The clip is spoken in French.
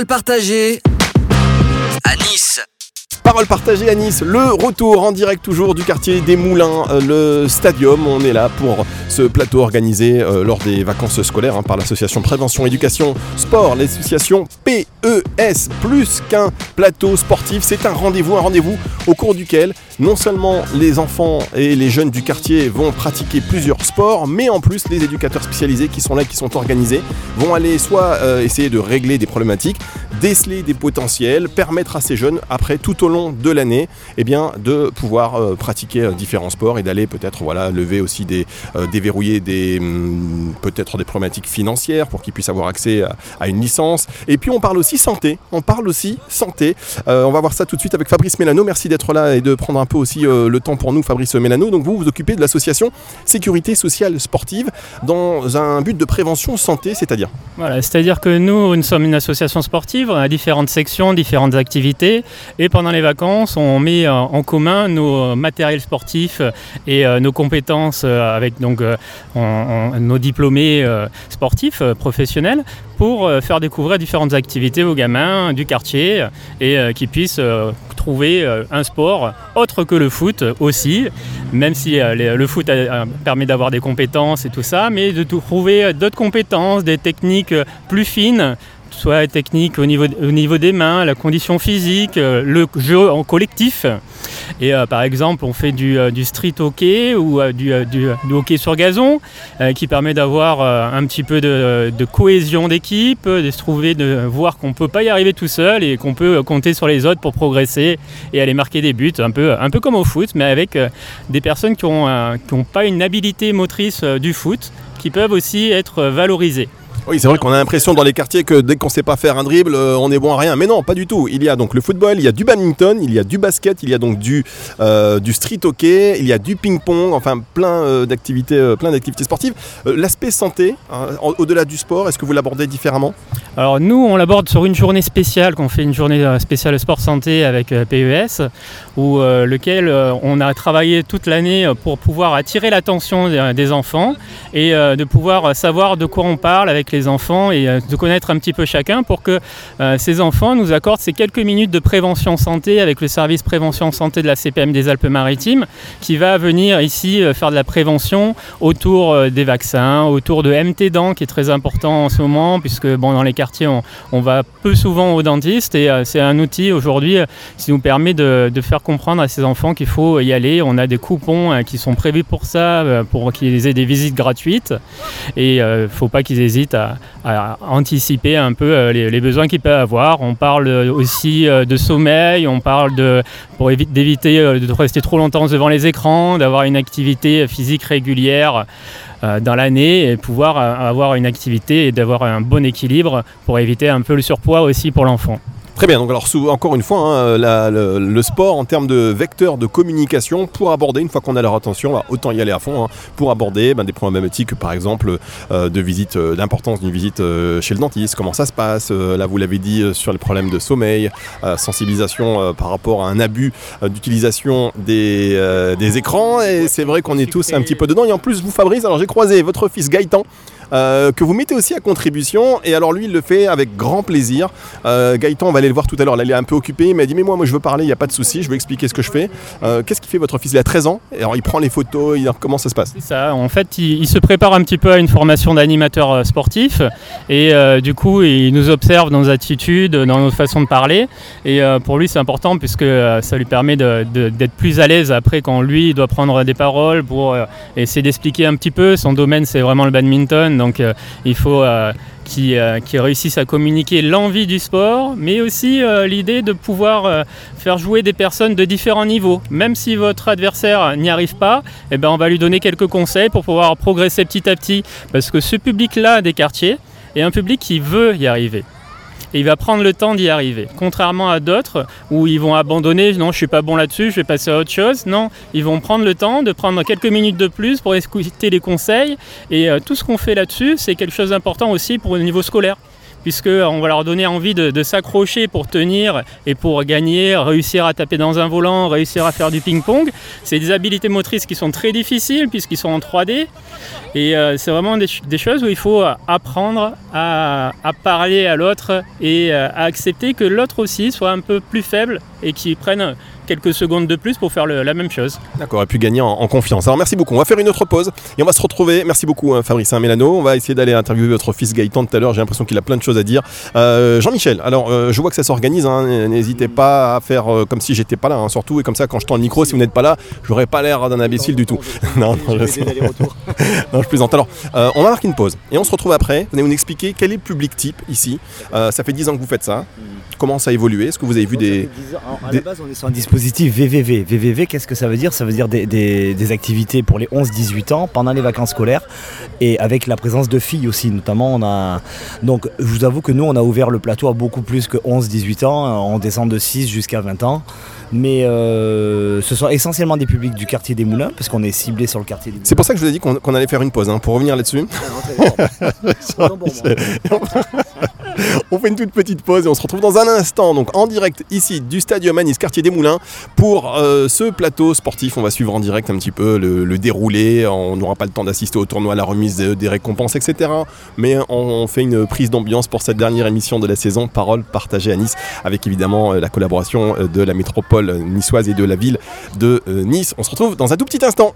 Parole partagée à Nice. Parole partagée à Nice, le retour en direct toujours du quartier des Moulins, euh, le stadium. On est là pour ce plateau organisé euh, lors des vacances scolaires hein, par l'association Prévention, Éducation, Sport, l'association PES. Plus qu'un plateau sportif, c'est un rendez-vous, un rendez-vous au cours duquel non seulement les enfants et les jeunes du quartier vont pratiquer plusieurs sports, mais en plus les éducateurs spécialisés qui sont là, qui sont organisés, vont aller soit euh, essayer de régler des problématiques, déceler des potentiels, permettre à ces jeunes, après tout au long de l'année, eh de pouvoir euh, pratiquer euh, différents sports et d'aller peut-être voilà, lever aussi des, déverrouiller des hum, peut-être des problématiques financières pour qu'ils puissent avoir accès à, une licence. Et puis on parle aussi santé, on parle aussi santé. on va voir ça tout de suite avec Fabrice Mélano. Merci d'être là et de prendre un aussi euh, le temps pour nous, Fabrice Mélano. Donc vous vous occupez de l'association Sécurité sociale sportive dans un but de prévention santé, c'est-à-dire Voilà, c'est-à-dire que nous, nous sommes une association sportive, on a différentes sections, différentes activités, et pendant les vacances, on met euh, en commun nos matériels sportifs et euh, nos compétences avec donc nos diplômés sportifs professionnels pour faire découvrir différentes activités aux gamins du quartier et qui puissent trouver un sport autre que le foot aussi, même si euh, le foot permet d'avoir des compétences et tout ça, mais de trouver d'autres compétences, des techniques plus fines soit technique au niveau, au niveau des mains, la condition physique, euh, le jeu en collectif. Et euh, par exemple, on fait du, euh, street hockey ou du, hockey sur gazon, qui permet d'avoir un petit peu de, cohésion d'équipe, de se trouver, de voir qu'on ne peut pas y arriver tout seul et qu'on peut compter sur les autres pour progresser et aller marquer des buts, un peu, un peu comme au foot, mais avec des personnes qui n'ont pas une habilité motrice du foot, qui peuvent aussi être valorisées. Oui, c'est vrai qu'on a l'impression dans les quartiers que dès qu'on sait pas faire un dribble, euh, on est bon à rien. Mais non, pas du tout. Il y a donc le football, il y a du badminton, il y a du basket, il y a donc du, euh, street hockey, il y a du ping-pong, enfin plein euh, d'activités, plein d'activités sportives. L'aspect santé, au-delà du sport, est-ce que vous l'abordez différemment? Alors nous, on l'aborde sur une journée spéciale, qu'on fait une journée spéciale sport santé avec PES, où lequel on a travaillé toute l'année pour pouvoir attirer l'attention des, des enfants et de pouvoir savoir de quoi on parle avec les enfants et euh, de connaître un petit peu chacun pour que euh, ces enfants nous accordent ces quelques minutes de prévention santé avec le service prévention santé de la CPM des Alpes-Maritimes qui va venir ici euh, faire de la prévention autour des vaccins, autour de MT dents qui est très important en ce moment puisque bon, dans les quartiers on, va peu souvent au dentiste et c'est un outil aujourd'hui qui nous permet de, faire comprendre à ces enfants qu'il faut y aller. On a des coupons qui sont prévus pour ça, pour qu'ils aient des visites gratuites et il ne faut pas qu'ils hésitent anticiper un peu euh, les, besoins qu'ils peuvent avoir. On parle aussi euh, de sommeil, on parle de, pour d'éviter euh, de rester trop longtemps devant les écrans, d'avoir une activité physique régulière dans l'année et pouvoir avoir une activité et d'avoir un bon équilibre pour éviter un peu le surpoids aussi pour l'enfant. Très bien, donc alors encore une fois, hein, le, sport en termes de vecteur de communication pour aborder, une fois qu'on a leur attention, bah, autant y aller à fond, hein, pour aborder bah, des problématiques par exemple euh, de visite, euh, d'importance d'une visite euh, chez le dentiste, comment ça se passe, là vous l'avez dit sur les problèmes de sommeil, sensibilisation par rapport à un abus d'utilisation des, des écrans, et c'est vrai qu'on est tous un petit peu dedans, et en plus vous Fabrice, alors j'ai croisé votre fils Gaëtan, euh, que vous mettez aussi à contribution. Et alors lui, il le fait avec grand plaisir. Euh, Gaëtan, on va aller le voir tout à l'heure. Là, il est un peu occupé. Il m'a dit, mais moi, moi, je veux parler, il n'y a pas de souci, je veux expliquer ce que je fais. Euh, qu'est-ce qu'il fait votre fils? Il a 13 ans. Et alors, il prend les photos, il, comment ça se passe? C'est ça. En fait, il, se prépare un petit peu à une formation d'animateur sportif. Et du coup, il nous observe dans nos attitudes, dans notre façon de parler. Et pour lui, c'est important puisque ça lui permet d'être plus à l'aise après quand lui, il doit prendre des paroles pour essayer d'expliquer un petit peu. Son domaine, c'est vraiment le badminton. Donc euh, il faut euh, euh, qu'ils réussissent à communiquer l'envie du sport, mais aussi l'idée de pouvoir faire jouer des personnes de différents niveaux. Même si votre adversaire n'y arrive pas, eh ben, on va lui donner quelques conseils pour pouvoir progresser petit à petit. Parce que ce public-là des quartiers est un public qui veut y arriver et il va prendre le temps d'y arriver. Contrairement à d'autres où ils vont abandonner, non, je suis pas bon là-dessus, je vais passer à autre chose. Non, ils vont prendre le temps de prendre quelques minutes de plus pour écouter les conseils et euh, tout ce qu'on fait là-dessus, c'est quelque chose d'important aussi pour le niveau scolaire puisqu'on va leur donner envie de, s'accrocher pour tenir et pour gagner, réussir à taper dans un volant, réussir à faire du ping-pong. C'est des habiletés motrices qui sont très difficiles puisqu'ils sont en 3D. Et euh, c'est vraiment des, ch- des choses où il faut apprendre à, à parler à l'autre et euh, à accepter que l'autre aussi soit un peu plus faible et qu'il prenne quelques secondes de plus pour faire le- la même chose. D'accord, et puis gagner en, en confiance. Alors merci beaucoup. On va faire une autre pause et on va se retrouver. Merci beaucoup hein, Fabrice hein, Mélano. On va essayer d'aller interviewer votre fils Gaëtan tout à l'heure. J'ai l'impression qu'il a plein de choses à dire. Euh, Jean-Michel, alors euh, je vois que ça s'organise. hein. N'hésitez pas à faire euh, comme si j'étais pas là, hein, surtout. Et comme ça, quand je tends le micro, si vous n'êtes pas là, j'aurais pas l'air d'un imbécile du tout. non, non, je sais. Non, je plaisante. Alors, euh, on va marquer une pause et on se retrouve après. Vous allez nous expliquer quel est le public type ici. Euh, ça fait 10 ans que vous faites ça. Comment ça a évolué? Est-ce que vous avez vu des. À des- la base, on est sur un dispositif VVV. VVV, qu'est-ce que ça veut dire? Ça veut dire des, des- des activités pour les 11-18 ans pendant les vacances scolaires et avec la présence de filles aussi. Notamment, on a. Donc, je vous avoue que nous, on a ouvert le plateau à beaucoup plus que 11-18 ans. On descend de 6 jusqu'à 20 ans. Mais euh, ce sont essentiellement des publics du quartier des Moulins, parce qu'on est ciblé sur le quartier des Moulins. C'est pour ça que je vous ai dit qu'on qu'on allait faire une pause, hein, pour revenir là-dessus. On fait une toute petite pause et on se retrouve dans un instant, donc en direct ici du Stadium Nice, quartier des Moulins, pour euh, ce plateau sportif. On va suivre en direct un petit peu le, déroulé. On n'aura pas le temps d'assister au tournoi, à la remise des, récompenses, etc. Mais on, fait une prise d'ambiance pour cette dernière émission de la saison, Parole partagée à Nice, avec évidemment euh, la collaboration euh, de la métropole niçoise et de la ville de Nice. On se retrouve dans un tout petit instant.